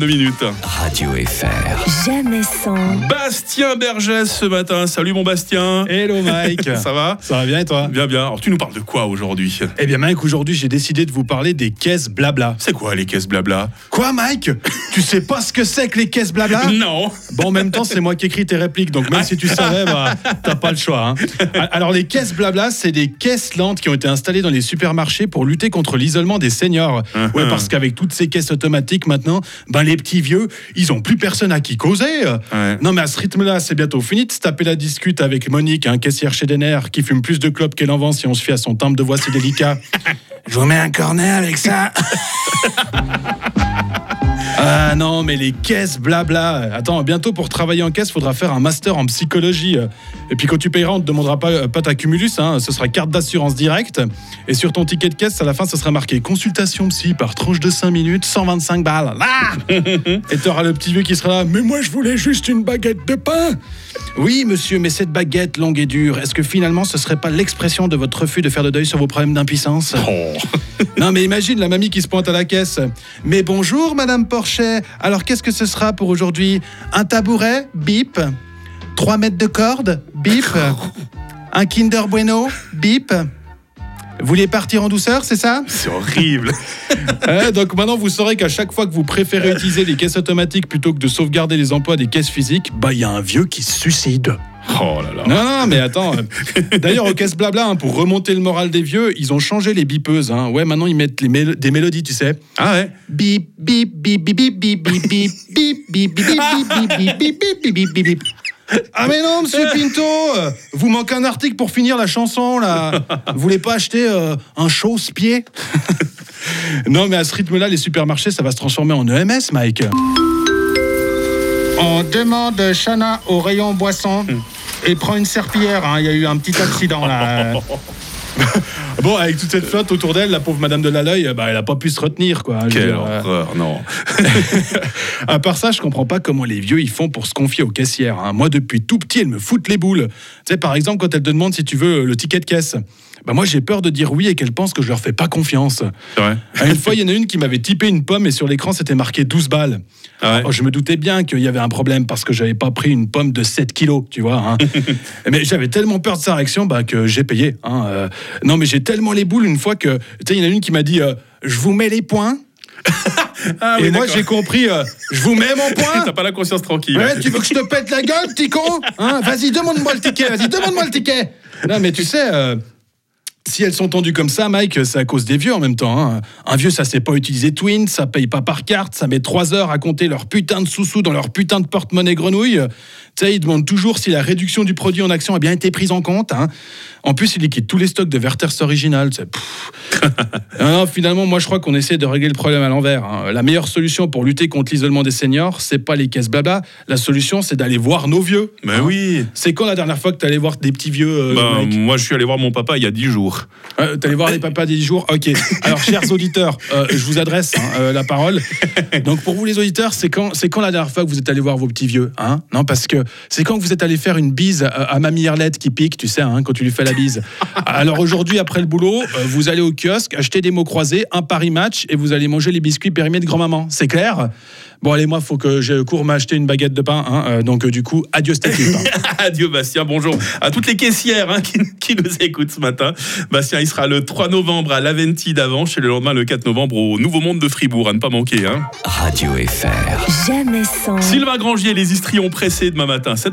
Deux minutes. Radio FR. Jamais sans. Bastien Bergès ce matin. Salut mon Bastien. Hello Mike Ça va Ça va bien et toi Bien, bien. Alors tu nous parles de quoi aujourd'hui? Eh bien Mike, aujourd'hui j'ai décidé de vous parler des caisses blabla. C'est quoi les caisses blabla? Quoi Mike? Tu sais pas ce que c'est que les caisses blabla? Non. Bon en même temps c'est moi qui écris tes répliques, donc même si tu savais, bah, t'as pas le choix. hein. Alors les caisses blabla, c'est des caisses lentes qui ont été installées dans les supermarchés pour lutter contre l'isolement des seniors. Ouais, parce qu'avec toutes ces caisses automatiques maintenant, ben les petits vieux, ils ont plus personne à qui causer. Ouais. Non mais à ce rythme-là, c'est bientôt fini de se taper la discute avec Monique, un caissière chez Denner, qui fume plus de clopes qu'elle en vend si on se fie à son timbre de voix si délicat. Je vous mets un cornet avec ça. Ah non, mais les caisses, blabla. Attends, bientôt pour travailler en caisse, faudra faire un master en psychologie. Et puis quand tu payeras, on te demandera pas, pas ta cumulus, hein, ce sera carte d'assurance directe. Et sur ton ticket de caisse, à la fin, ça sera marqué consultation psy par tranche de 5 minutes, 125 balles. Ah et t'auras le petit vieux qui sera là, mais moi je voulais juste une baguette de pain. Oui, monsieur, mais cette baguette longue et dure, est-ce que finalement ce serait pas l'expression de votre refus de faire de deuil sur vos problèmes d'impuissance? Oh. non, mais imagine la mamie qui se pointe à la caisse. Mais bonjour, Madame Porchet. Alors, qu'est-ce que ce sera pour aujourd'hui? Un tabouret Bip. 3 mètres de corde Bip. Un Kinder Bueno Bip. Vous voulez partir en douceur, c'est ça? C'est horrible. Euh, Donc maintenant, vous saurez qu'à chaque fois que vous préférez utiliser les caisses automatiques plutôt que de sauvegarder les emplois des caisses physiques, bah il y a un vieux qui se suicide. Oh là là. Non, non, mais attends. euh, D'ailleurs, aux caisses blabla, hein, pour remonter le moral des vieux, ils ont changé les bipeuses. hein. Ouais, maintenant ils mettent les mélo- des mélodies, tu sais. Ah ouais Bip, bip, bip, bip, bip, bip, bip, bip, bip, bip, bip, bip, bip, bip, bip, bip, bip, bip, bip. Ah mais non, monsieur Pinto, euh, vous manque un article pour finir la chanson là. Vous voulez pas acheter euh, un chausse-pied Non, mais à ce rythme-là, les supermarchés, ça va se transformer en EMS, Mike. On demande Chana au rayon boisson et prend une serpillière. hein, Il y a eu un petit accident là. Bon, avec toute cette flotte autour d'elle, la pauvre Madame de Laloy, bah, elle a pas pu se retenir, quoi. Quelle dire, euh, horreur, non. à part ça, je comprends pas comment les vieux ils font pour se confier aux caissières. hein. Moi, depuis tout petit, elles me foutent les boules. Tu sais, par exemple, quand elles te demandent si tu veux le ticket de caisse, bah moi j'ai peur de dire oui et qu'elles pensent que je leur fais pas confiance. Vrai Une fois, il y en a une qui m'avait typé une pomme et sur l'écran c'était marqué 12 balles. Ah ouais Alors, je me doutais bien qu'il y avait un problème parce que j'avais pas pris une pomme de 7 kilos, tu vois. hein. mais j'avais tellement peur de sa réaction bah, que j'ai payé. hein. Euh, non, mais j'ai tellement les boules une fois que. Tu sais, il y en a une qui m'a dit euh, Je vous mets les points. Ah et oui, moi j'ai compris euh, Je vous mets mon point. T'as pas la conscience tranquille. Ouais, tu veux que je te pète la gueule, petit con hein? Vas-y, demande-moi le ticket, vas-y, demande-moi le ticket Non, mais tu sais, si elles sont tendues comme ça, Mike, c'est à cause des vieux en même temps. hein. Un vieux, ça sait pas utiliser Twin, ça paye pas par carte, ça met trois heures à compter leur putain de sous-sous dans leur putain de porte-monnaie grenouille. Tu sais, ils demandent toujours si la réduction du produit en action a bien été prise en compte. hein. En plus, ils liquident tous les stocks de Werther's original. Tu non, non, finalement, moi, je crois qu'on essaie de régler le problème à l'envers. hein. La meilleure solution pour lutter contre l'isolement des seniors, c'est pas les caisses blabla. La solution, c'est d'aller voir nos vieux. Mais hein. oui. C'est quand la dernière fois que t'es allé voir des petits vieux euh, Ben, moi, je suis allé voir mon papa il y a 10 jours. Euh, T'allais voir les papas des 10 jours? Ok. Alors, chers auditeurs, euh, je vous adresse hein, euh, la parole. Donc, pour vous, les auditeurs, c'est quand, c'est quand la dernière fois que vous êtes allé voir vos petits vieux Non, parce que c'est quand que vous êtes allé faire une bise à, à Mamie Irlette qui pique, tu sais, quand tu lui fais la bise. Alors, aujourd'hui, après le boulot, vous allez au kiosque, acheter des mots croisés, un Paris Match, et vous allez manger les biscuits périmés de grand-maman. C'est clair? Bon, allez, moi, faut que j'ai cours m'acheter une baguette de pain. hein, euh, donc, euh, du coup, adieu, hein. Adieu Bastien, bonjour à toutes les caissières hein, qui, qui nous écoutent ce matin. Bastien, il sera le 3 novembre à l'Aventi d'Avance et le lendemain le 4 novembre au Nouveau Monde de Fribourg, à ne pas manquer. Hein. Radio FR. Jamais sans. Sylvain Grangier, les Istrions pressés demain matin.